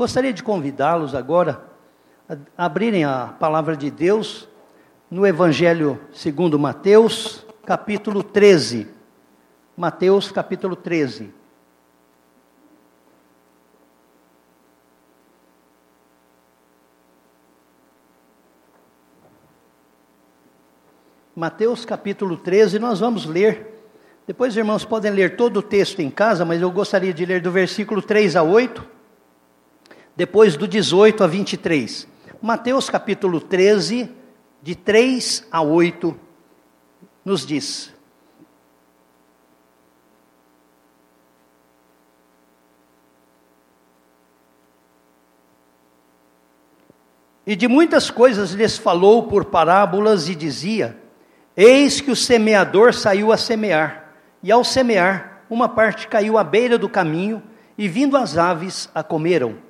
gostaria de convidá-los agora a abrirem a palavra de Deus no Evangelho segundo Mateus, capítulo 13. Mateus, capítulo 13. Mateus capítulo 13, nós vamos ler. Depois, irmãos, podem ler todo o texto em casa, mas eu gostaria de ler do versículo 3 a 8, depois do 18 a 23. Mateus capítulo 13, de 3 a 8, nos diz: E de muitas coisas lhes falou por parábolas e dizia: Eis que o semeador saiu a semear, e ao semear, uma parte caiu à beira do caminho, e vindo as aves a comeram.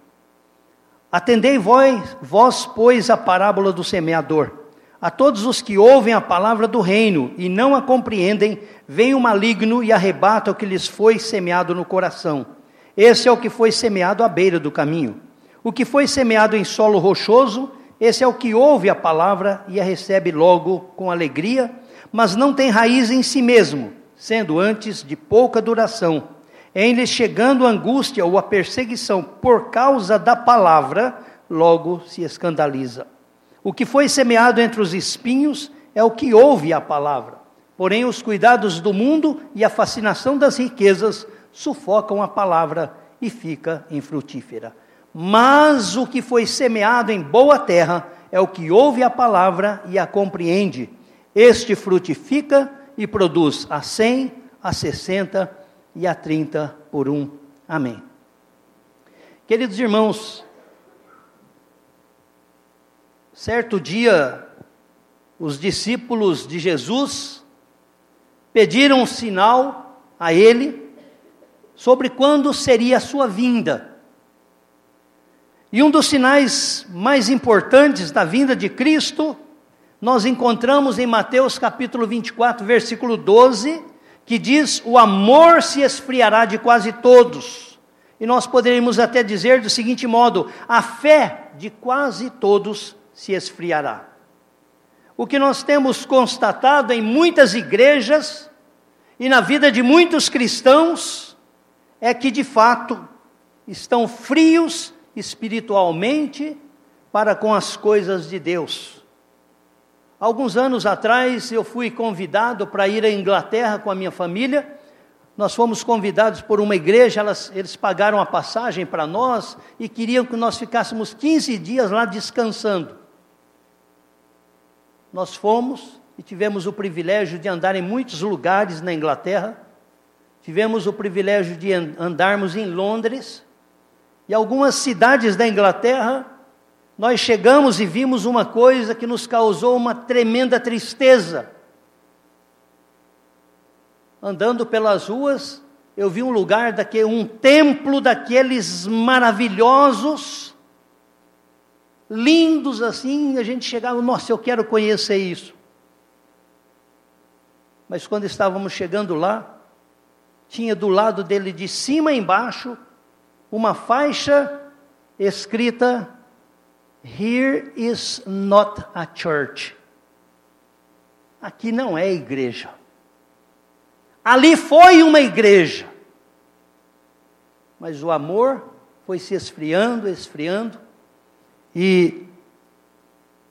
Atendei vós, vós, pois, a parábola do semeador. A todos os que ouvem a palavra do reino e não a compreendem, vem o maligno e arrebata o que lhes foi semeado no coração. Esse é o que foi semeado à beira do caminho. O que foi semeado em solo rochoso, esse é o que ouve a palavra e a recebe logo com alegria, mas não tem raiz em si mesmo, sendo antes de pouca duração em lhe chegando a angústia ou a perseguição por causa da palavra, logo se escandaliza. O que foi semeado entre os espinhos é o que ouve a palavra. Porém, os cuidados do mundo e a fascinação das riquezas sufocam a palavra e fica infrutífera. Mas o que foi semeado em boa terra é o que ouve a palavra e a compreende. Este frutifica e produz a cem, a sessenta e a 30 por um. Amém. Queridos irmãos, certo dia, os discípulos de Jesus pediram um sinal a ele sobre quando seria a sua vinda. E um dos sinais mais importantes da vinda de Cristo, nós encontramos em Mateus capítulo 24, versículo 12, que diz: o amor se esfriará de quase todos. E nós poderíamos até dizer do seguinte modo: a fé de quase todos se esfriará. O que nós temos constatado em muitas igrejas e na vida de muitos cristãos é que de fato estão frios espiritualmente para com as coisas de Deus. Alguns anos atrás eu fui convidado para ir à Inglaterra com a minha família. Nós fomos convidados por uma igreja, elas, eles pagaram a passagem para nós e queriam que nós ficássemos 15 dias lá descansando. Nós fomos e tivemos o privilégio de andar em muitos lugares na Inglaterra. Tivemos o privilégio de andarmos em Londres e algumas cidades da Inglaterra nós chegamos e vimos uma coisa que nos causou uma tremenda tristeza. Andando pelas ruas, eu vi um lugar daquele, um templo daqueles maravilhosos, lindos assim, a gente chegava, nossa, eu quero conhecer isso. Mas quando estávamos chegando lá, tinha do lado dele de cima embaixo uma faixa escrita Here is not a church. Aqui não é igreja. Ali foi uma igreja. Mas o amor foi se esfriando, esfriando. E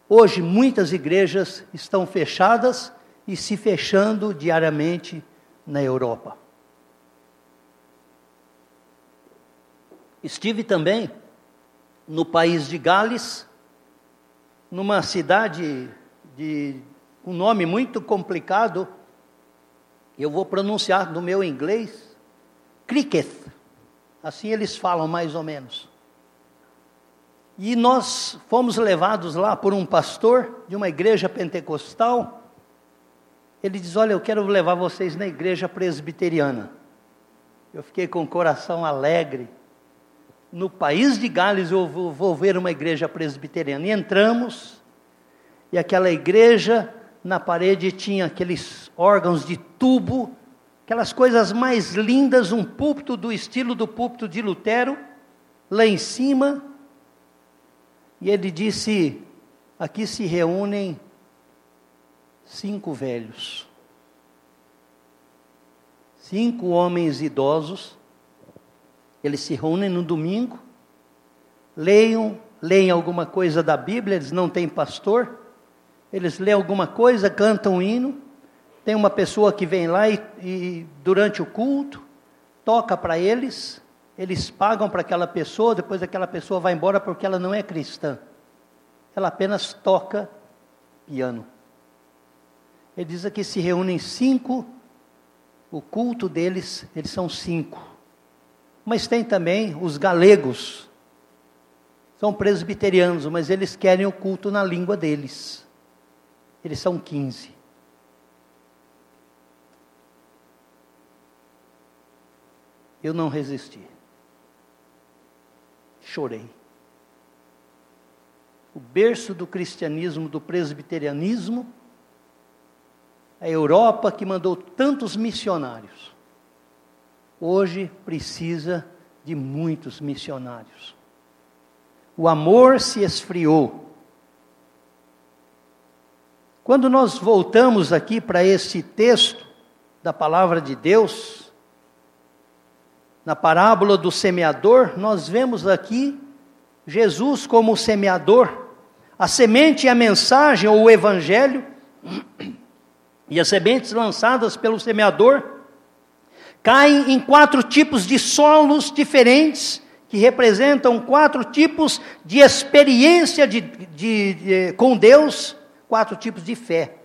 hoje muitas igrejas estão fechadas e se fechando diariamente na Europa. Estive também no país de Gales, numa cidade de um nome muito complicado, eu vou pronunciar no meu inglês, Cricket, assim eles falam mais ou menos. E nós fomos levados lá por um pastor de uma igreja pentecostal. Ele diz: Olha, eu quero levar vocês na igreja presbiteriana. Eu fiquei com o coração alegre. No país de Gales eu vou, vou ver uma igreja presbiteriana. E entramos, e aquela igreja, na parede tinha aqueles órgãos de tubo, aquelas coisas mais lindas, um púlpito do estilo do púlpito de Lutero, lá em cima, e ele disse: aqui se reúnem cinco velhos, cinco homens idosos, eles se reúnem no domingo, leiam, leem alguma coisa da Bíblia, eles não têm pastor, eles leem alguma coisa, cantam um hino, tem uma pessoa que vem lá e, e durante o culto toca para eles, eles pagam para aquela pessoa, depois aquela pessoa vai embora porque ela não é cristã. Ela apenas toca piano. Ele diz aqui se reúnem cinco, o culto deles, eles são cinco. Mas tem também os galegos, são presbiterianos, mas eles querem o culto na língua deles. Eles são quinze. Eu não resisti chorei. O berço do cristianismo, do presbiterianismo, a Europa que mandou tantos missionários, hoje precisa de muitos missionários. O amor se esfriou. Quando nós voltamos aqui para esse texto da palavra de Deus, na parábola do semeador, nós vemos aqui Jesus como semeador, a semente e a mensagem ou o evangelho, e as sementes lançadas pelo semeador, caem em quatro tipos de solos diferentes, que representam quatro tipos de experiência de, de, de, com Deus, quatro tipos de fé.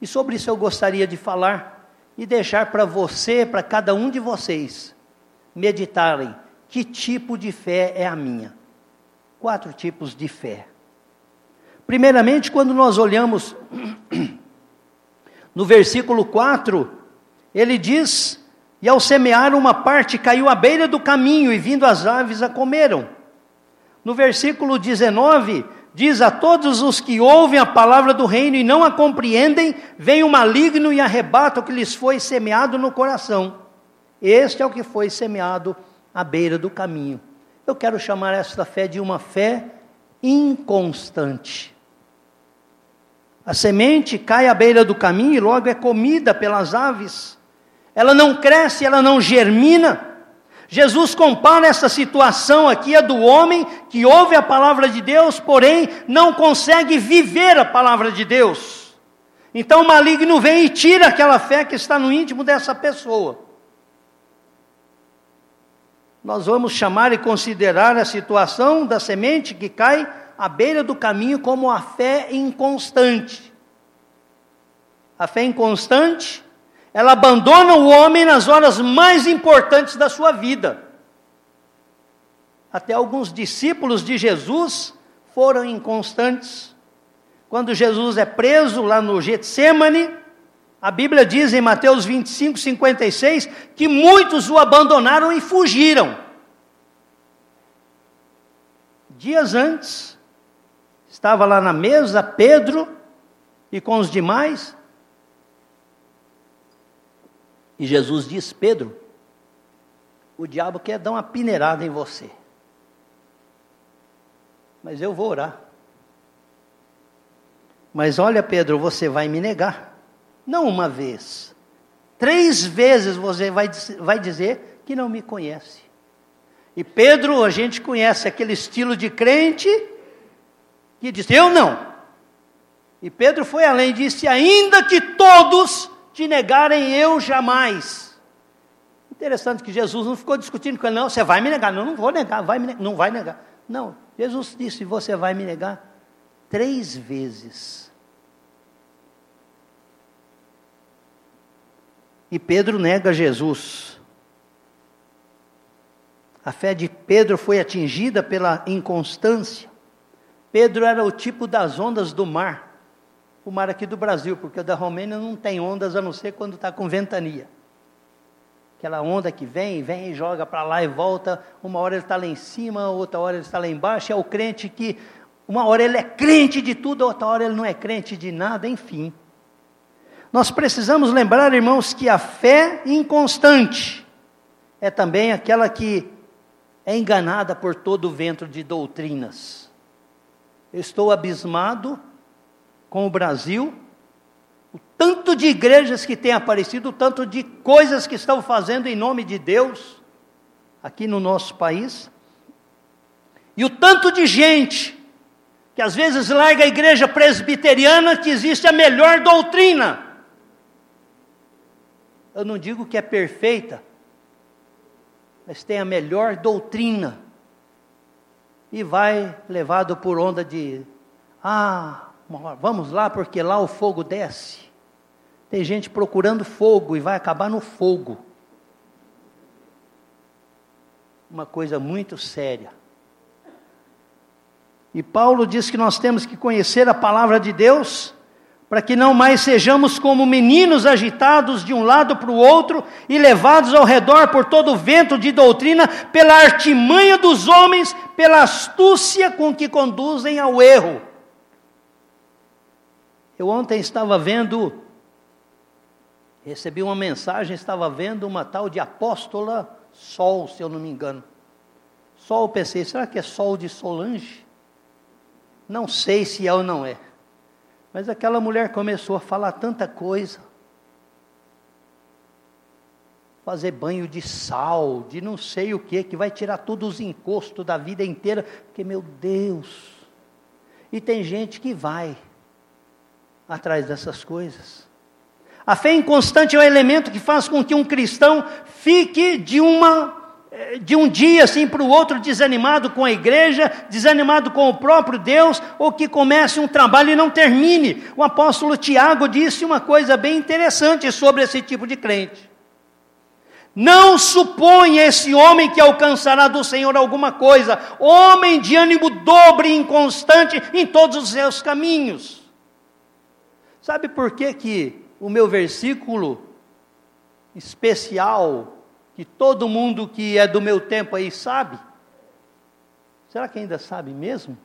E sobre isso eu gostaria de falar e deixar para você, para cada um de vocês, meditarem que tipo de fé é a minha. Quatro tipos de fé. Primeiramente, quando nós olhamos no versículo 4, ele diz: E ao semear, uma parte caiu à beira do caminho, e vindo as aves a comeram. No versículo 19, diz: A todos os que ouvem a palavra do reino e não a compreendem, vem o maligno e arrebata o que lhes foi semeado no coração. Este é o que foi semeado à beira do caminho. Eu quero chamar esta fé de uma fé inconstante. A semente cai à beira do caminho e logo é comida pelas aves. Ela não cresce, ela não germina. Jesus compara essa situação aqui a do homem que ouve a palavra de Deus, porém não consegue viver a palavra de Deus. Então o maligno vem e tira aquela fé que está no íntimo dessa pessoa nós vamos chamar e considerar a situação da semente que cai à beira do caminho como a fé inconstante. A fé inconstante, ela abandona o homem nas horas mais importantes da sua vida. Até alguns discípulos de Jesus foram inconstantes. Quando Jesus é preso lá no Getsemane, a Bíblia diz em Mateus 25, 56 que muitos o abandonaram e fugiram. Dias antes, estava lá na mesa Pedro e com os demais. E Jesus diz: Pedro, o diabo quer dar uma peneirada em você. Mas eu vou orar. Mas olha, Pedro, você vai me negar. Não uma vez. Três vezes você vai, vai dizer que não me conhece. E Pedro, a gente conhece aquele estilo de crente que diz: Eu não. E Pedro foi além disse: Ainda que todos te negarem, eu jamais. Interessante que Jesus não ficou discutindo com ele, não, você vai me negar. Não, não vou negar, vai me, não vai negar. Não, Jesus disse: Você vai me negar três vezes. E Pedro nega Jesus. A fé de Pedro foi atingida pela inconstância. Pedro era o tipo das ondas do mar, o mar aqui do Brasil, porque o da Romênia não tem ondas a não ser quando está com ventania. Aquela onda que vem, vem e joga para lá e volta, uma hora ele está lá em cima, outra hora ele está lá embaixo, é o crente que, uma hora ele é crente de tudo, outra hora ele não é crente de nada, enfim. Nós precisamos lembrar, irmãos, que a fé inconstante é também aquela que é enganada por todo o vento de doutrinas. estou abismado com o Brasil, o tanto de igrejas que tem aparecido, o tanto de coisas que estão fazendo em nome de Deus aqui no nosso país, e o tanto de gente que às vezes larga a igreja presbiteriana que existe a melhor doutrina. Eu não digo que é perfeita, mas tem a melhor doutrina. E vai levado por onda de, ah, vamos lá porque lá o fogo desce. Tem gente procurando fogo e vai acabar no fogo. Uma coisa muito séria. E Paulo diz que nós temos que conhecer a palavra de Deus para que não mais sejamos como meninos agitados de um lado para o outro e levados ao redor por todo o vento de doutrina, pela artimanha dos homens, pela astúcia com que conduzem ao erro. Eu ontem estava vendo, recebi uma mensagem, estava vendo uma tal de apóstola Sol, se eu não me engano. Sol, pensei, será que é Sol de Solange? Não sei se é ou não é. Mas aquela mulher começou a falar tanta coisa. Fazer banho de sal, de não sei o que, que vai tirar todos os encostos da vida inteira, porque, meu Deus. E tem gente que vai atrás dessas coisas. A fé inconstante é o elemento que faz com que um cristão fique de uma de um dia assim para o outro desanimado com a igreja, desanimado com o próprio Deus, ou que comece um trabalho e não termine. O apóstolo Tiago disse uma coisa bem interessante sobre esse tipo de crente. Não suponha esse homem que alcançará do Senhor alguma coisa, homem de ânimo dobre e inconstante em todos os seus caminhos. Sabe por que, que o meu versículo especial que todo mundo que é do meu tempo aí sabe? Será que ainda sabe mesmo?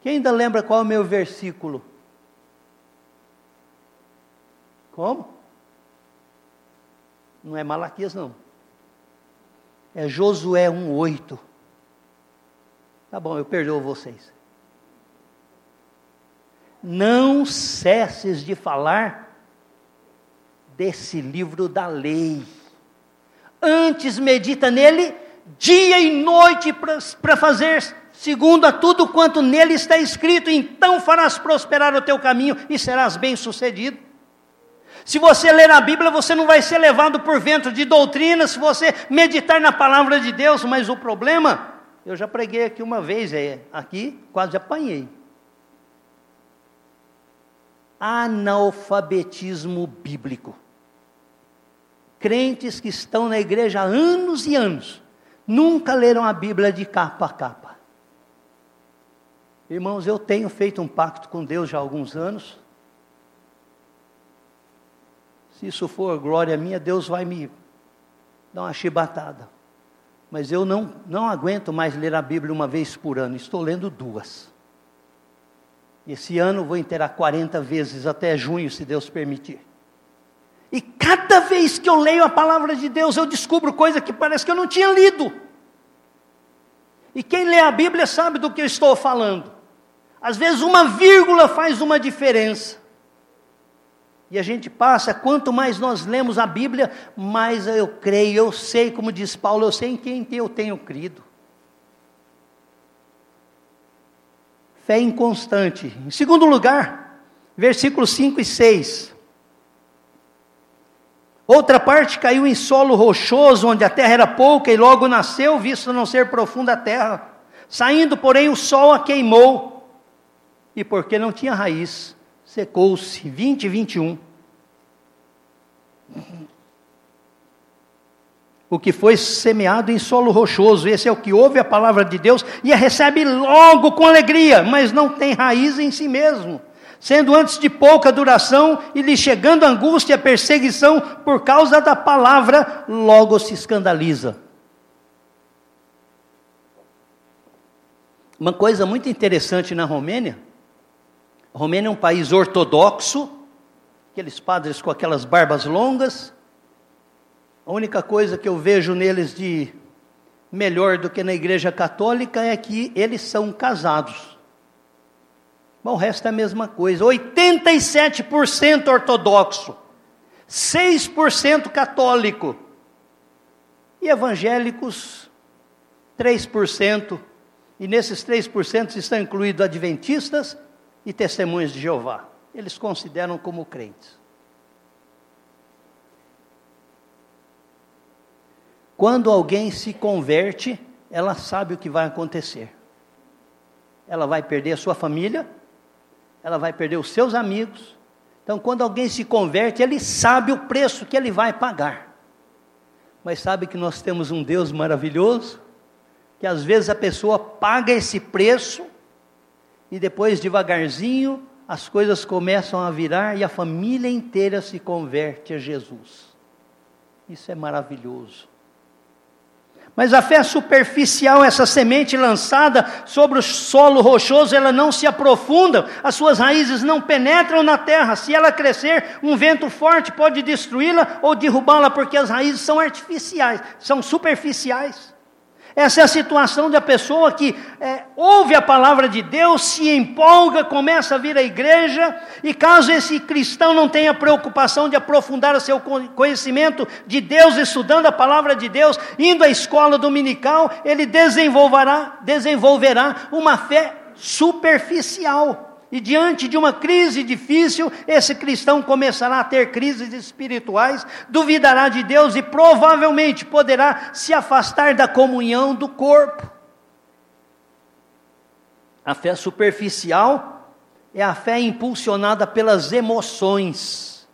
Quem ainda lembra qual é o meu versículo? Como? Não é Malaquias, não. É Josué 1,8. Tá bom, eu perdoo vocês. Não cesses de falar desse livro da lei antes medita nele dia e noite para fazer segundo a tudo quanto nele está escrito, então farás prosperar o teu caminho e serás bem-sucedido. Se você ler a Bíblia, você não vai ser levado por vento de doutrina, se você meditar na palavra de Deus, mas o problema, eu já preguei aqui uma vez, é, aqui quase apanhei. Analfabetismo bíblico crentes que estão na igreja há anos e anos, nunca leram a Bíblia de capa a capa. Irmãos, eu tenho feito um pacto com Deus já há alguns anos. Se isso for glória minha, Deus vai me dar uma chibatada. Mas eu não, não aguento mais ler a Bíblia uma vez por ano, estou lendo duas. Esse ano vou inteirar 40 vezes até junho, se Deus permitir. E cada vez que eu leio a palavra de Deus, eu descubro coisa que parece que eu não tinha lido. E quem lê a Bíblia sabe do que eu estou falando. Às vezes uma vírgula faz uma diferença. E a gente passa, quanto mais nós lemos a Bíblia, mais eu creio, eu sei, como diz Paulo, eu sei em quem eu tenho crido. Fé inconstante. Em segundo lugar, versículos 5 e 6. Outra parte caiu em solo rochoso, onde a terra era pouca, e logo nasceu, visto não ser profunda a terra. Saindo, porém, o sol a queimou, e porque não tinha raiz, secou-se. 20 e 21. O que foi semeado em solo rochoso. Esse é o que ouve a palavra de Deus e a recebe logo com alegria, mas não tem raiz em si mesmo. Sendo antes de pouca duração e lhe chegando angústia e perseguição por causa da palavra, logo se escandaliza. Uma coisa muito interessante na Romênia, a Romênia é um país ortodoxo, aqueles padres com aquelas barbas longas, a única coisa que eu vejo neles de melhor do que na igreja católica é que eles são casados. Bom, o resto é a mesma coisa. 87% ortodoxo, 6% católico e evangélicos 3%. E nesses 3% estão incluídos adventistas e testemunhas de Jeová. Eles consideram como crentes. Quando alguém se converte, ela sabe o que vai acontecer. Ela vai perder a sua família, ela vai perder os seus amigos. Então, quando alguém se converte, ele sabe o preço que ele vai pagar. Mas sabe que nós temos um Deus maravilhoso, que às vezes a pessoa paga esse preço e depois devagarzinho as coisas começam a virar e a família inteira se converte a Jesus. Isso é maravilhoso. Mas a fé superficial, essa semente lançada sobre o solo rochoso, ela não se aprofunda, as suas raízes não penetram na terra. Se ela crescer, um vento forte pode destruí-la ou derrubá-la, porque as raízes são artificiais, são superficiais. Essa é a situação da pessoa que é, ouve a palavra de Deus, se empolga, começa a vir à igreja, e caso esse cristão não tenha preocupação de aprofundar o seu conhecimento de Deus, estudando a palavra de Deus, indo à escola dominical, ele desenvolverá, desenvolverá uma fé superficial. E diante de uma crise difícil, esse cristão começará a ter crises espirituais, duvidará de Deus e provavelmente poderá se afastar da comunhão do corpo. A fé superficial é a fé impulsionada pelas emoções.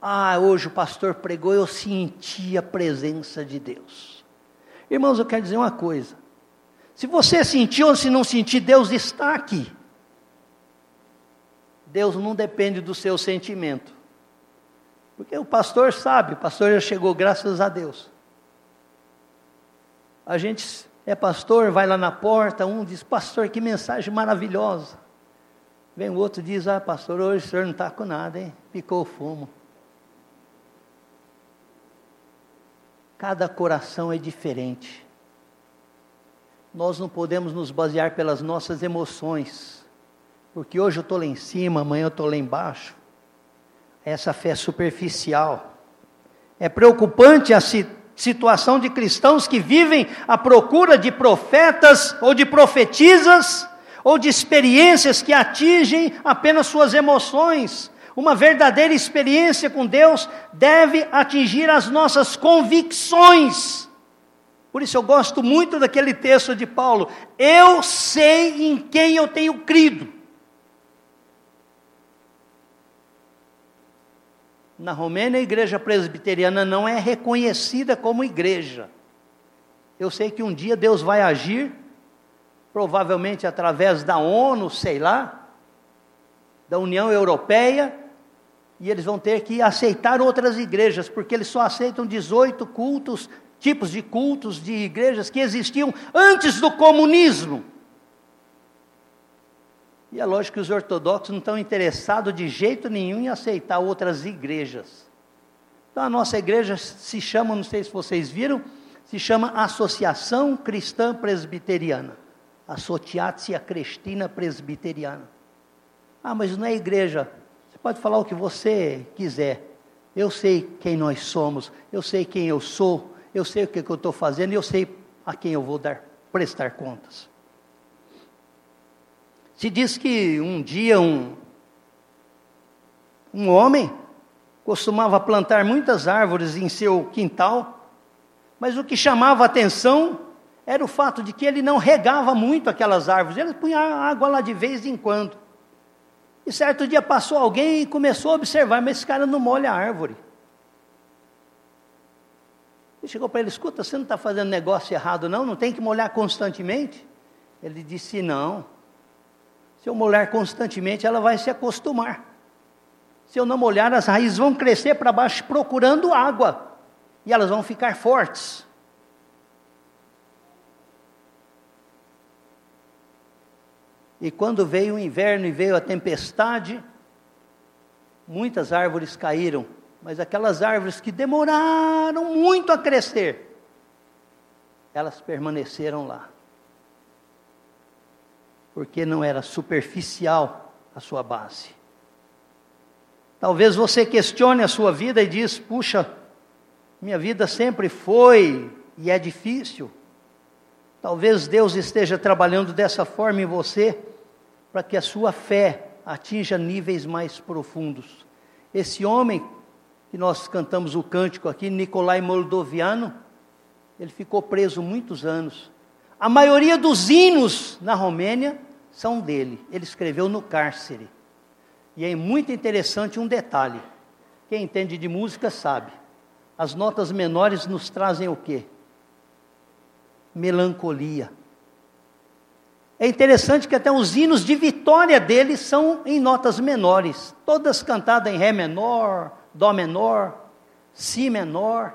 Ah, hoje o pastor pregou, eu senti a presença de Deus. Irmãos, eu quero dizer uma coisa. Se você sentiu ou se não sentir, Deus está aqui. Deus não depende do seu sentimento. Porque o pastor sabe, o pastor já chegou, graças a Deus. A gente é pastor, vai lá na porta, um diz, pastor, que mensagem maravilhosa. Vem o outro diz, ah, pastor, hoje o senhor não está com nada, hein? Picou o fumo. Cada coração é diferente. Nós não podemos nos basear pelas nossas emoções porque hoje eu estou lá em cima, amanhã eu estou lá embaixo. Essa fé é superficial. É preocupante a situação de cristãos que vivem à procura de profetas ou de profetisas ou de experiências que atingem apenas suas emoções. Uma verdadeira experiência com Deus deve atingir as nossas convicções. Por isso eu gosto muito daquele texto de Paulo. Eu sei em quem eu tenho crido. Na Romênia, a igreja presbiteriana não é reconhecida como igreja. Eu sei que um dia Deus vai agir, provavelmente através da ONU, sei lá, da União Europeia, e eles vão ter que aceitar outras igrejas, porque eles só aceitam 18 cultos, tipos de cultos de igrejas que existiam antes do comunismo. E é lógico que os ortodoxos não estão interessados de jeito nenhum em aceitar outras igrejas. Então a nossa igreja se chama, não sei se vocês viram, se chama Associação Cristã Presbiteriana. Associatia Cristina Presbiteriana. Ah, mas não é igreja. Você pode falar o que você quiser. Eu sei quem nós somos, eu sei quem eu sou, eu sei o que, que eu estou fazendo e eu sei a quem eu vou dar, prestar contas. Se diz que um dia um, um homem costumava plantar muitas árvores em seu quintal, mas o que chamava atenção era o fato de que ele não regava muito aquelas árvores, ele punha água lá de vez em quando. E certo dia passou alguém e começou a observar, mas esse cara não molha a árvore. Ele chegou para ele: escuta, você não está fazendo negócio errado, não? Não tem que molhar constantemente? Ele disse: não. Se eu molhar constantemente, ela vai se acostumar. Se eu não molhar, as raízes vão crescer para baixo procurando água. E elas vão ficar fortes. E quando veio o inverno e veio a tempestade, muitas árvores caíram, mas aquelas árvores que demoraram muito a crescer, elas permaneceram lá. Porque não era superficial a sua base. Talvez você questione a sua vida e diz: "Puxa, minha vida sempre foi e é difícil". Talvez Deus esteja trabalhando dessa forma em você para que a sua fé atinja níveis mais profundos. Esse homem que nós cantamos o cântico aqui, Nicolai Moldoviano, ele ficou preso muitos anos. A maioria dos hinos na Romênia são dele. Ele escreveu no cárcere. E é muito interessante um detalhe. Quem entende de música sabe. As notas menores nos trazem o quê? Melancolia. É interessante que até os hinos de vitória dele são em notas menores, todas cantadas em Ré menor, Dó menor, Si menor,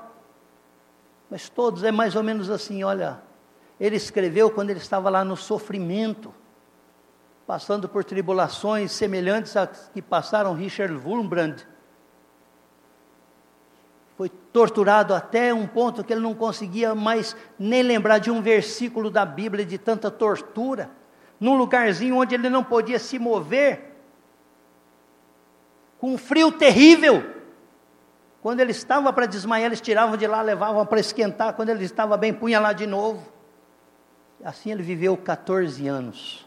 mas todos é mais ou menos assim: olha, ele escreveu quando ele estava lá no sofrimento, passando por tribulações semelhantes às que passaram Richard Wurmbrand. Foi torturado até um ponto que ele não conseguia mais nem lembrar de um versículo da Bíblia de tanta tortura, num lugarzinho onde ele não podia se mover, com um frio terrível. Quando ele estava para desmaiar, eles tiravam de lá, levavam para esquentar. Quando ele estava bem, punha lá de novo. Assim ele viveu 14 anos.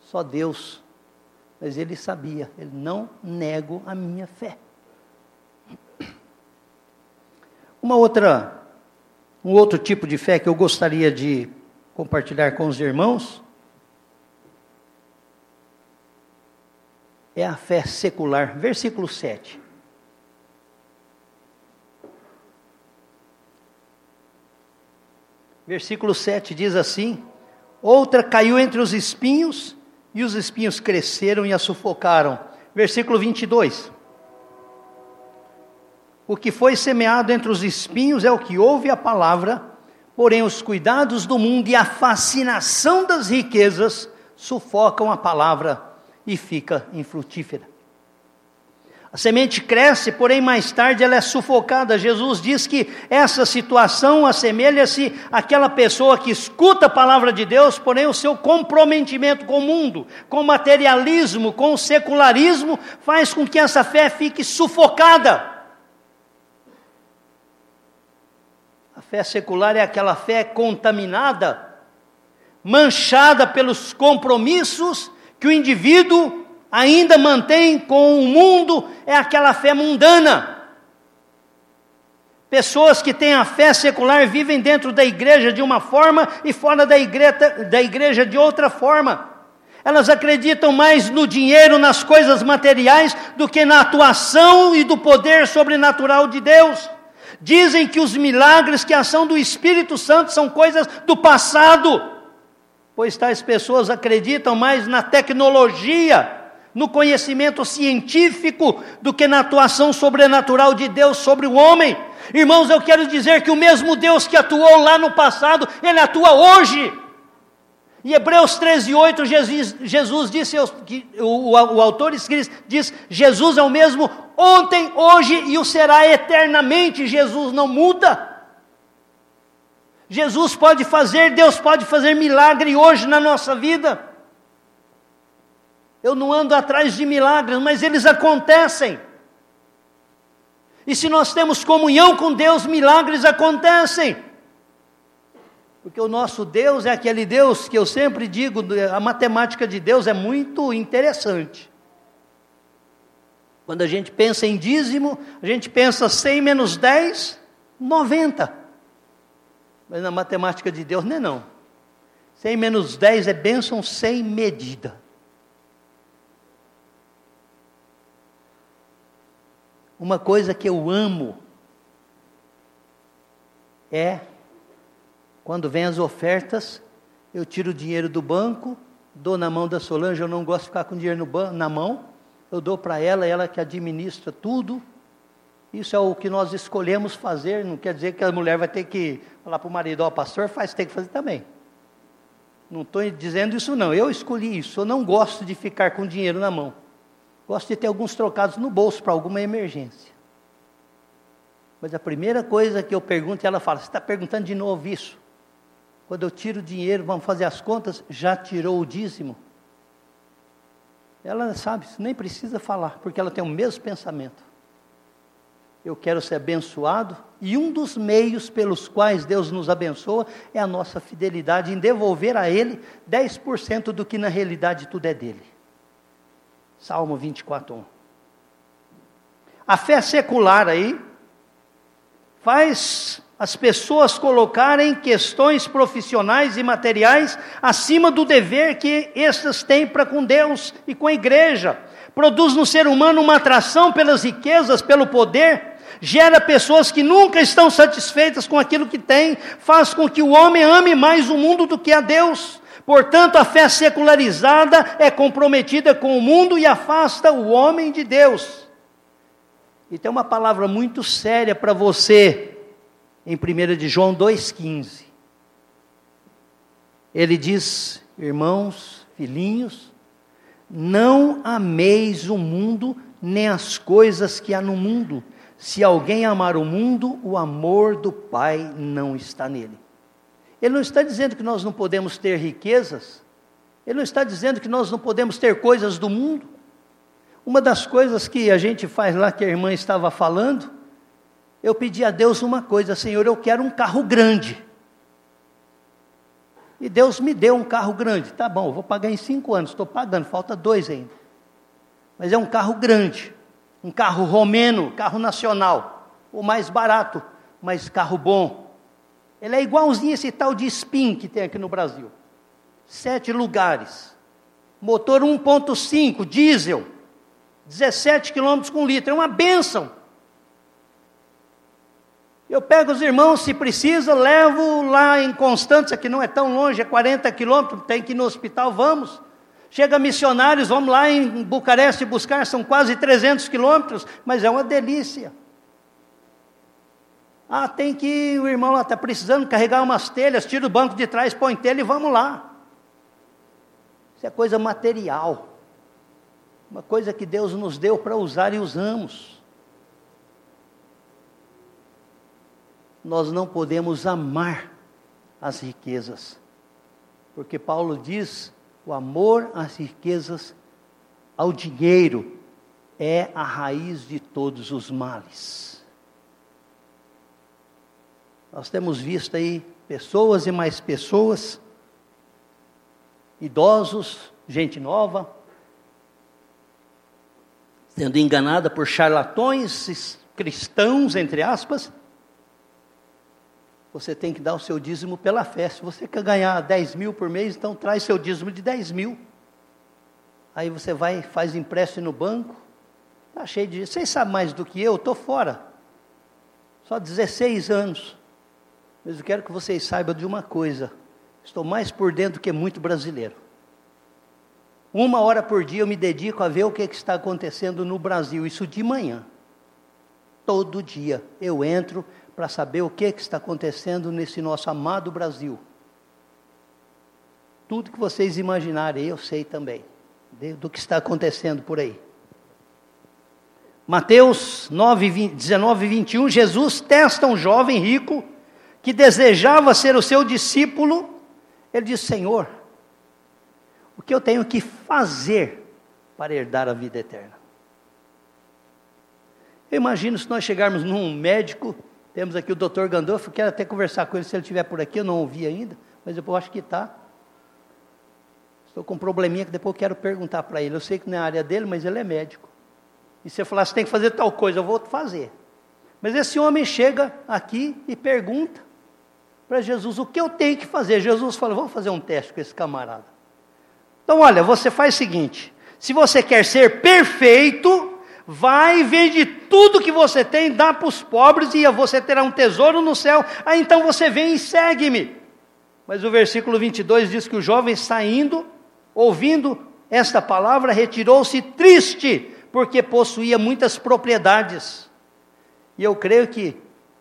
Só Deus. Mas ele sabia, ele não nego a minha fé. Uma outra, um outro tipo de fé que eu gostaria de compartilhar com os irmãos é a fé secular. Versículo 7. Versículo 7 diz assim: Outra caiu entre os espinhos, e os espinhos cresceram e a sufocaram. Versículo 22. O que foi semeado entre os espinhos é o que ouve a palavra, porém os cuidados do mundo e a fascinação das riquezas sufocam a palavra e fica infrutífera. A semente cresce, porém mais tarde ela é sufocada. Jesus diz que essa situação assemelha-se àquela pessoa que escuta a palavra de Deus, porém o seu comprometimento com o mundo, com o materialismo, com o secularismo, faz com que essa fé fique sufocada. A fé secular é aquela fé contaminada, manchada pelos compromissos que o indivíduo ainda mantém com o mundo é aquela fé mundana. Pessoas que têm a fé secular vivem dentro da igreja de uma forma e fora da igreja, da igreja de outra forma. Elas acreditam mais no dinheiro, nas coisas materiais, do que na atuação e do poder sobrenatural de Deus. Dizem que os milagres, que a ação do Espírito Santo são coisas do passado pois tais pessoas acreditam mais na tecnologia, no conhecimento científico, do que na atuação sobrenatural de Deus sobre o homem. Irmãos, eu quero dizer que o mesmo Deus que atuou lá no passado, ele atua hoje. Em Hebreus 13, 8, Jesus, Jesus disse, o, o, o autor escrito, diz: Jesus é o mesmo ontem, hoje e o será eternamente. Jesus não muda. Jesus pode fazer, Deus pode fazer milagre hoje na nossa vida. Eu não ando atrás de milagres, mas eles acontecem. E se nós temos comunhão com Deus, milagres acontecem. Porque o nosso Deus é aquele Deus que eu sempre digo, a matemática de Deus é muito interessante. Quando a gente pensa em dízimo, a gente pensa 100 menos 10, 90. Mas na matemática de Deus não é não. 100 menos 10 é bênção sem medida. Uma coisa que eu amo É, quando vem as ofertas, eu tiro o dinheiro do banco, dou na mão da Solange, eu não gosto de ficar com dinheiro na mão, eu dou para ela, ela que administra tudo. Isso é o que nós escolhemos fazer, não quer dizer que a mulher vai ter que falar para o marido, ó, oh, pastor faz, tem que fazer também. Não estou dizendo isso não, eu escolhi isso, eu não gosto de ficar com dinheiro na mão. Gosto de ter alguns trocados no bolso para alguma emergência. Mas a primeira coisa que eu pergunto, ela fala: Você está perguntando de novo isso? Quando eu tiro o dinheiro, vamos fazer as contas, já tirou o dízimo? Ela sabe, nem precisa falar, porque ela tem o mesmo pensamento. Eu quero ser abençoado, e um dos meios pelos quais Deus nos abençoa é a nossa fidelidade em devolver a Ele 10% do que na realidade tudo é dele. Salmo 24, 1. A fé secular aí faz as pessoas colocarem questões profissionais e materiais acima do dever que estas têm para com Deus e com a igreja. Produz no ser humano uma atração pelas riquezas, pelo poder, gera pessoas que nunca estão satisfeitas com aquilo que têm, faz com que o homem ame mais o mundo do que a Deus. Portanto, a fé secularizada é comprometida com o mundo e afasta o homem de Deus. E tem uma palavra muito séria para você em 1 de João 2,15. Ele diz, irmãos, filhinhos, não ameis o mundo nem as coisas que há no mundo. Se alguém amar o mundo, o amor do Pai não está nele. Ele não está dizendo que nós não podemos ter riquezas, ele não está dizendo que nós não podemos ter coisas do mundo. Uma das coisas que a gente faz lá, que a irmã estava falando, eu pedi a Deus uma coisa, Senhor, eu quero um carro grande. E Deus me deu um carro grande. Tá bom, vou pagar em cinco anos, estou pagando, falta dois ainda. Mas é um carro grande, um carro romeno, carro nacional, o mais barato, mas carro bom. Ele é igualzinho esse tal de Spin que tem aqui no Brasil. Sete lugares. Motor 1.5, diesel. 17 quilômetros com litro. É uma bênção. Eu pego os irmãos, se precisa, levo lá em Constância, que não é tão longe, é 40 quilômetros, tem que ir no hospital, vamos. Chega missionários, vamos lá em Bucareste buscar, são quase 300 quilômetros, mas é uma delícia. Ah, tem que, o irmão lá está precisando carregar umas telhas, tira o banco de trás, põe telha e vamos lá. Isso é coisa material. Uma coisa que Deus nos deu para usar e usamos. Nós não podemos amar as riquezas. Porque Paulo diz: o amor às riquezas, ao dinheiro, é a raiz de todos os males. Nós temos visto aí pessoas e mais pessoas, idosos, gente nova, sendo enganada por charlatões cristãos, entre aspas. Você tem que dar o seu dízimo pela fé. Se você quer ganhar 10 mil por mês, então traz seu dízimo de 10 mil. Aí você vai, faz empréstimo no banco. Está cheio de. Vocês sabem mais do que eu, estou fora. Só 16 anos. Mas eu quero que vocês saibam de uma coisa: estou mais por dentro que muito brasileiro. Uma hora por dia eu me dedico a ver o que, que está acontecendo no Brasil, isso de manhã. Todo dia eu entro para saber o que, que está acontecendo nesse nosso amado Brasil. Tudo que vocês imaginarem, eu sei também, do que está acontecendo por aí. Mateus 9, 20, 19, 21, Jesus testa um jovem rico que desejava ser o seu discípulo, ele disse: Senhor, o que eu tenho que fazer para herdar a vida eterna? Eu imagino se nós chegarmos num médico, temos aqui o doutor Gandolfo, quero até conversar com ele se ele estiver por aqui, eu não ouvi ainda, mas eu acho que está. Estou com um probleminha que depois eu quero perguntar para ele. Eu sei que não é a área dele, mas ele é médico. E se eu falar, você tem que fazer tal coisa, eu vou fazer. Mas esse homem chega aqui e pergunta para Jesus: o que eu tenho que fazer? Jesus falou: vamos fazer um teste com esse camarada. Então, olha, você faz o seguinte: se você quer ser perfeito, vai e vende tudo que você tem, dá para os pobres e você terá um tesouro no céu. Aí então você vem e segue-me. Mas o versículo 22 diz que o jovem saindo, ouvindo esta palavra, retirou-se triste, porque possuía muitas propriedades. E eu creio que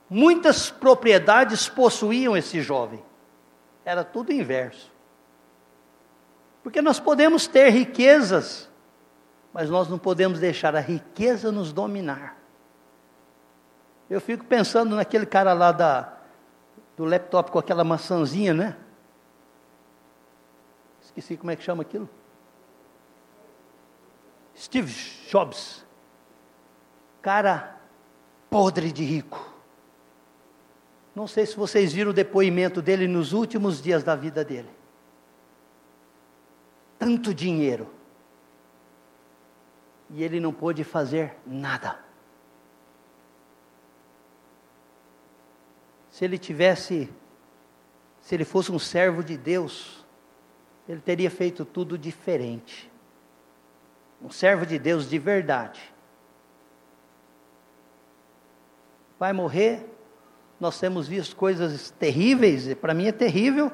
muitas propriedades possuíam esse jovem. Era tudo inverso. Porque nós podemos ter riquezas, mas nós não podemos deixar a riqueza nos dominar. Eu fico pensando naquele cara lá da, do laptop com aquela maçãzinha, né? Esqueci como é que chama aquilo. Steve Jobs. Cara podre de rico. Não sei se vocês viram o depoimento dele nos últimos dias da vida dele tanto dinheiro. E ele não pôde fazer nada. Se ele tivesse, se ele fosse um servo de Deus, ele teria feito tudo diferente. Um servo de Deus de verdade. Vai morrer, nós temos visto coisas terríveis, para mim é terrível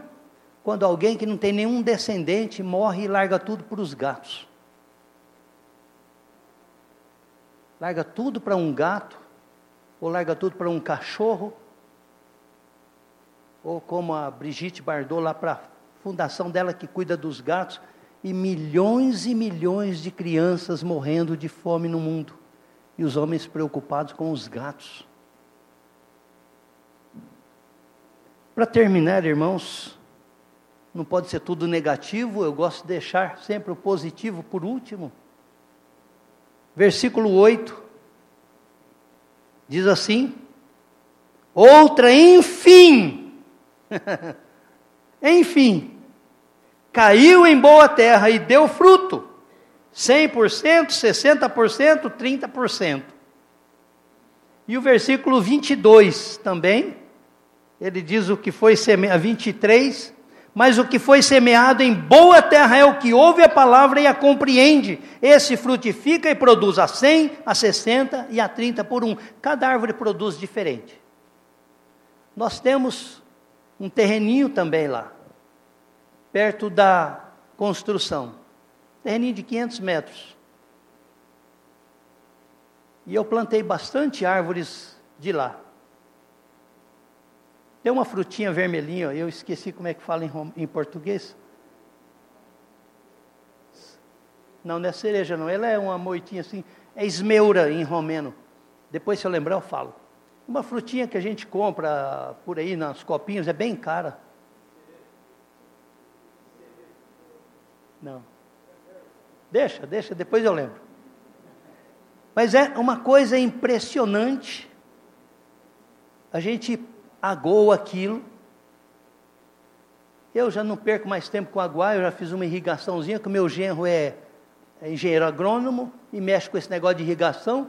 quando alguém que não tem nenhum descendente morre e larga tudo para os gatos. Larga tudo para um gato, ou larga tudo para um cachorro, ou como a Brigitte Bardot lá para a fundação dela que cuida dos gatos, e milhões e milhões de crianças morrendo de fome no mundo, e os homens preocupados com os gatos. Para terminar, irmãos, não pode ser tudo negativo, eu gosto de deixar sempre o positivo por último. Versículo 8 diz assim: Outra, enfim, enfim, caiu em boa terra e deu fruto, 100%, 60%, 30%. E o versículo 22 também, ele diz o que foi semeado, 23, mas o que foi semeado em boa terra é o que ouve a palavra e a compreende. Esse frutifica e produz a 100, a 60 e a 30 por um. Cada árvore produz diferente. Nós temos um terreninho também lá, perto da construção. Terreninho de 500 metros. E eu plantei bastante árvores de lá. Tem uma frutinha vermelhinha, eu esqueci como é que fala em, em português. Não, não é cereja não, ela é uma moitinha assim, é esmeura em romeno. Depois se eu lembrar eu falo. Uma frutinha que a gente compra por aí nos copinhos, é bem cara. Não. Deixa, deixa, depois eu lembro. Mas é uma coisa impressionante. A gente agou aquilo. Eu já não perco mais tempo com aguar, eu já fiz uma irrigaçãozinha, que o meu genro é, é engenheiro agrônomo e mexe com esse negócio de irrigação.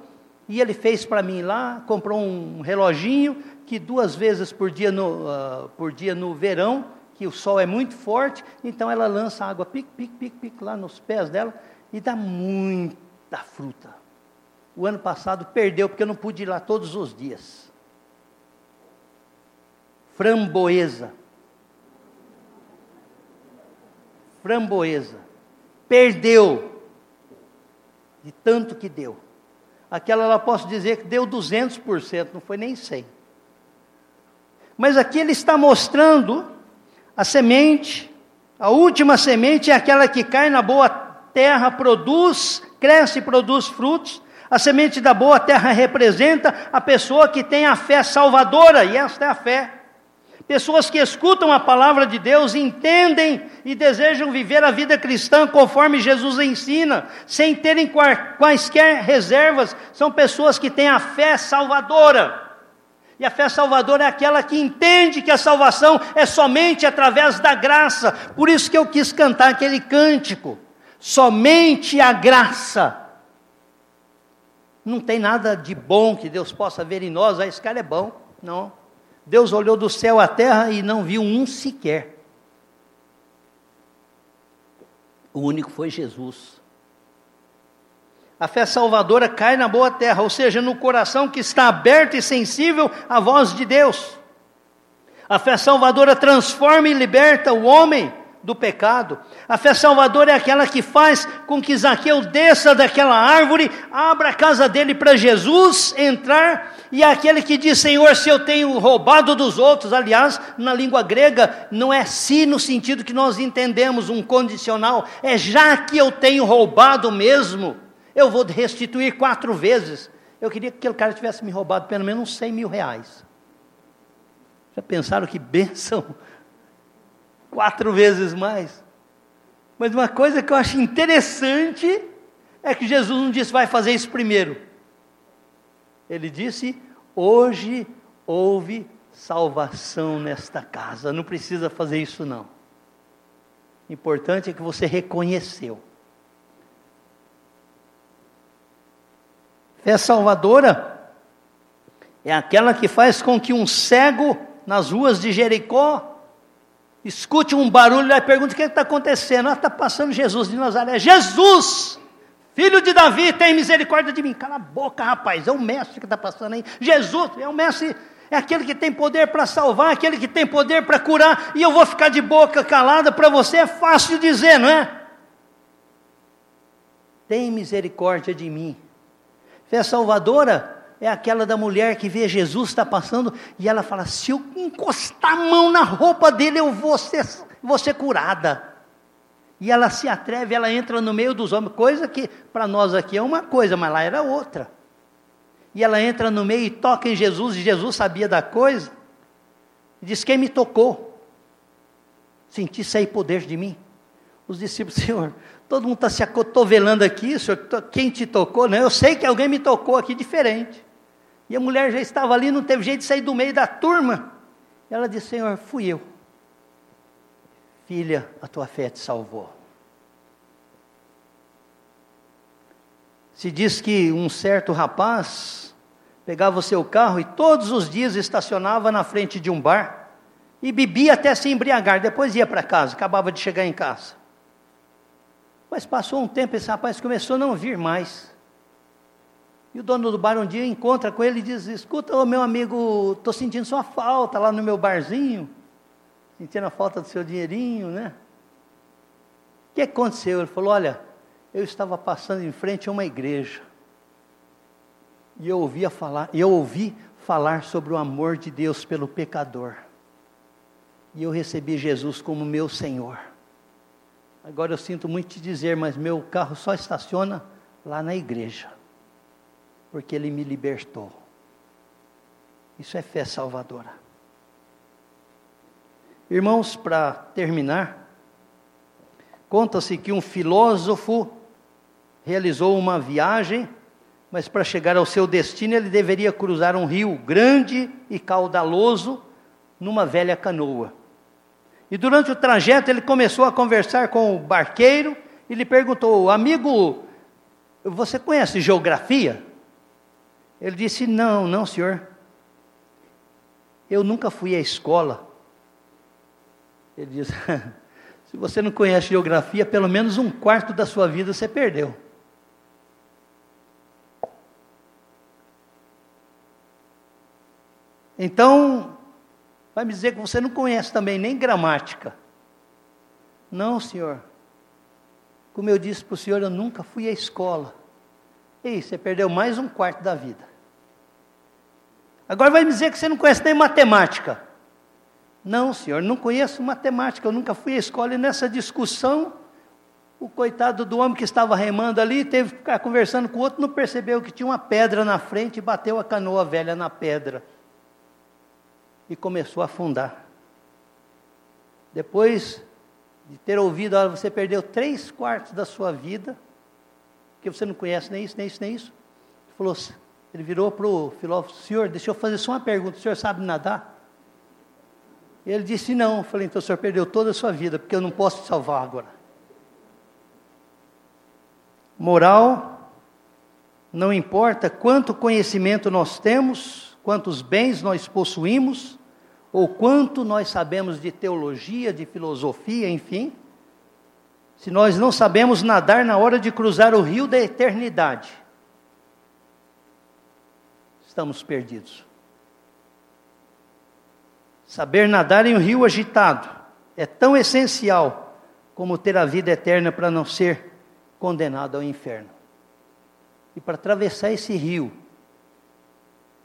E ele fez para mim lá, comprou um reloginho que duas vezes por dia, no, uh, por dia no verão, que o sol é muito forte, então ela lança água pique, pique, pique, pique lá nos pés dela e dá muita fruta. O ano passado perdeu porque eu não pude ir lá todos os dias framboesa. Framboesa. Perdeu de tanto que deu. Aquela ela posso dizer que deu 200%, não foi nem 100. Mas aqui ele está mostrando a semente, a última semente é aquela que cai na boa terra, produz, cresce e produz frutos. A semente da boa terra representa a pessoa que tem a fé salvadora, e esta é a fé. Pessoas que escutam a palavra de Deus, entendem e desejam viver a vida cristã conforme Jesus ensina, sem terem quaisquer reservas, são pessoas que têm a fé salvadora. E a fé salvadora é aquela que entende que a salvação é somente através da graça. Por isso que eu quis cantar aquele cântico. Somente a graça. Não tem nada de bom que Deus possa ver em nós, ah, esse cara é bom. Não. Deus olhou do céu à terra e não viu um sequer. O único foi Jesus. A fé salvadora cai na boa terra, ou seja, no coração que está aberto e sensível à voz de Deus. A fé salvadora transforma e liberta o homem do pecado. A fé salvadora é aquela que faz com que Zaqueu desça daquela árvore, abra a casa dele para Jesus entrar, e é aquele que diz: Senhor, se eu tenho roubado dos outros, aliás, na língua grega, não é se no sentido que nós entendemos, um condicional, é já que eu tenho roubado mesmo, eu vou restituir quatro vezes. Eu queria que aquele cara tivesse me roubado pelo menos uns 100 mil reais. Já pensaram que bênção? Quatro vezes mais. Mas uma coisa que eu acho interessante é que Jesus não disse, vai fazer isso primeiro. Ele disse, hoje houve salvação nesta casa. Não precisa fazer isso, não. O importante é que você reconheceu. Fé salvadora é aquela que faz com que um cego nas ruas de Jericó, escute um barulho e pergunta o que está acontecendo. Ah, está passando Jesus de Nazaré. Jesus, filho de Davi, tem misericórdia de mim. Cala a boca, rapaz, é o mestre que está passando aí. Jesus, é o mestre, é aquele que tem poder para salvar, aquele que tem poder para curar, e eu vou ficar de boca calada para você, é fácil dizer, não é? Tem misericórdia de mim. Fé salvadora é aquela da mulher que vê Jesus está passando e ela fala: se eu encostar a mão na roupa dele, eu vou ser, vou ser curada. E ela se atreve, ela entra no meio dos homens, coisa que para nós aqui é uma coisa, mas lá era outra. E ela entra no meio e toca em Jesus, e Jesus sabia da coisa. E diz: Quem me tocou? Senti sair poder de mim. Os discípulos, Senhor, Todo mundo está se acotovelando aqui, senhor, quem te tocou? Não, eu sei que alguém me tocou aqui diferente. E a mulher já estava ali, não teve jeito de sair do meio da turma. Ela disse: Senhor, fui eu. Filha, a tua fé te salvou. Se diz que um certo rapaz pegava o seu carro e todos os dias estacionava na frente de um bar e bebia até se embriagar, depois ia para casa, acabava de chegar em casa. Mas passou um tempo, esse rapaz começou a não vir mais. E o dono do bar um dia encontra com ele e diz: Escuta, ô meu amigo, estou sentindo sua falta lá no meu barzinho, sentindo a falta do seu dinheirinho, né? O que aconteceu? Ele falou: Olha, eu estava passando em frente a uma igreja e eu ouvia falar, eu ouvi falar sobre o amor de Deus pelo pecador. E eu recebi Jesus como meu Senhor. Agora eu sinto muito te dizer, mas meu carro só estaciona lá na igreja, porque ele me libertou. Isso é fé salvadora. Irmãos, para terminar, conta-se que um filósofo realizou uma viagem, mas para chegar ao seu destino ele deveria cruzar um rio grande e caudaloso numa velha canoa. E durante o trajeto ele começou a conversar com o barqueiro e lhe perguntou: Amigo, você conhece geografia? Ele disse: Não, não, senhor. Eu nunca fui à escola. Ele disse: Se você não conhece geografia, pelo menos um quarto da sua vida você perdeu. Então, vai me dizer que você não conhece também nem gramática. Não, senhor. Como eu disse para o senhor, eu nunca fui à escola. Ei, você perdeu mais um quarto da vida. Agora vai me dizer que você não conhece nem matemática. Não, senhor, não conheço matemática, eu nunca fui à escola. E nessa discussão, o coitado do homem que estava remando ali, teve que ficar conversando com o outro, não percebeu que tinha uma pedra na frente e bateu a canoa velha na pedra e começou a afundar. Depois de ter ouvido, você perdeu três quartos da sua vida, que você não conhece nem isso, nem isso, nem isso. Ele, falou, ele virou para o filósofo, senhor, deixa eu fazer só uma pergunta, o senhor sabe nadar? Ele disse, não. Eu falei, então o senhor perdeu toda a sua vida, porque eu não posso te salvar agora. Moral, não importa quanto conhecimento nós temos, quantos bens nós possuímos, ou quanto nós sabemos de teologia, de filosofia, enfim, se nós não sabemos nadar na hora de cruzar o rio da eternidade, estamos perdidos. Saber nadar em um rio agitado é tão essencial como ter a vida eterna para não ser condenado ao inferno. E para atravessar esse rio,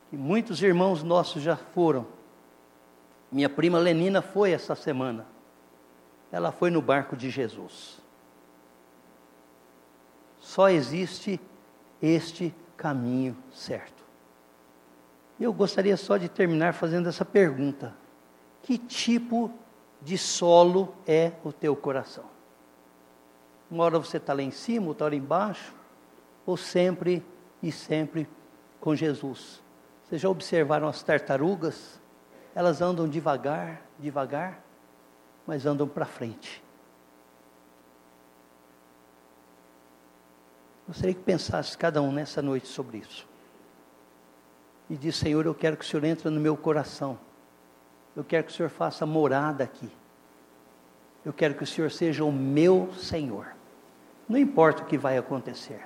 que muitos irmãos nossos já foram, minha prima Lenina foi essa semana. Ela foi no barco de Jesus. Só existe este caminho certo. Eu gostaria só de terminar fazendo essa pergunta: que tipo de solo é o teu coração? Uma hora você está lá em cima, outra hora embaixo, ou sempre e sempre com Jesus? Vocês já observaram as tartarugas? Elas andam devagar, devagar, mas andam para frente. Gostaria que pensasse cada um nessa noite sobre isso. E diz, Senhor, eu quero que o Senhor entre no meu coração. Eu quero que o Senhor faça morada aqui. Eu quero que o Senhor seja o meu Senhor. Não importa o que vai acontecer.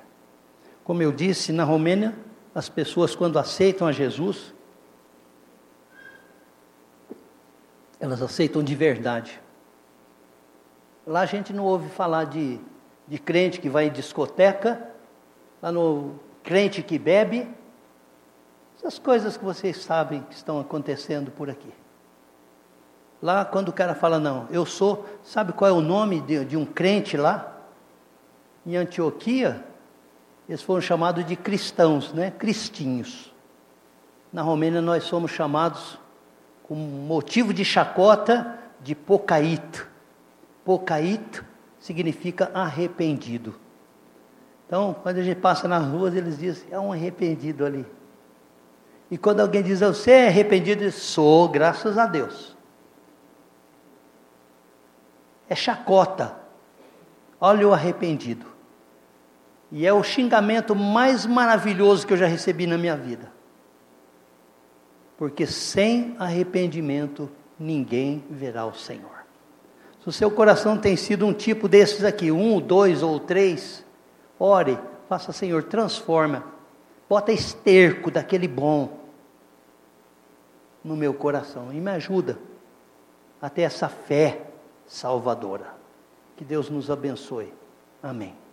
Como eu disse, na Romênia, as pessoas, quando aceitam a Jesus, elas aceitam de verdade. Lá a gente não ouve falar de, de crente que vai em discoteca, lá no crente que bebe, essas coisas que vocês sabem que estão acontecendo por aqui. Lá, quando o cara fala, não, eu sou, sabe qual é o nome de, de um crente lá? Em Antioquia, eles foram chamados de cristãos, né? Cristinhos. Na Romênia, nós somos chamados com motivo de chacota de pocaíto. Pocaíto significa arrependido. Então, quando a gente passa nas ruas, eles dizem, é um arrependido ali. E quando alguém diz, você é arrependido, eu sou, graças a Deus. É chacota. Olha o arrependido. E é o xingamento mais maravilhoso que eu já recebi na minha vida porque sem arrependimento ninguém verá o Senhor. Se o seu coração tem sido um tipo desses aqui, um, dois ou três, ore, faça, Senhor, transforma, bota esterco daquele bom no meu coração e me ajuda a ter essa fé salvadora. Que Deus nos abençoe. Amém.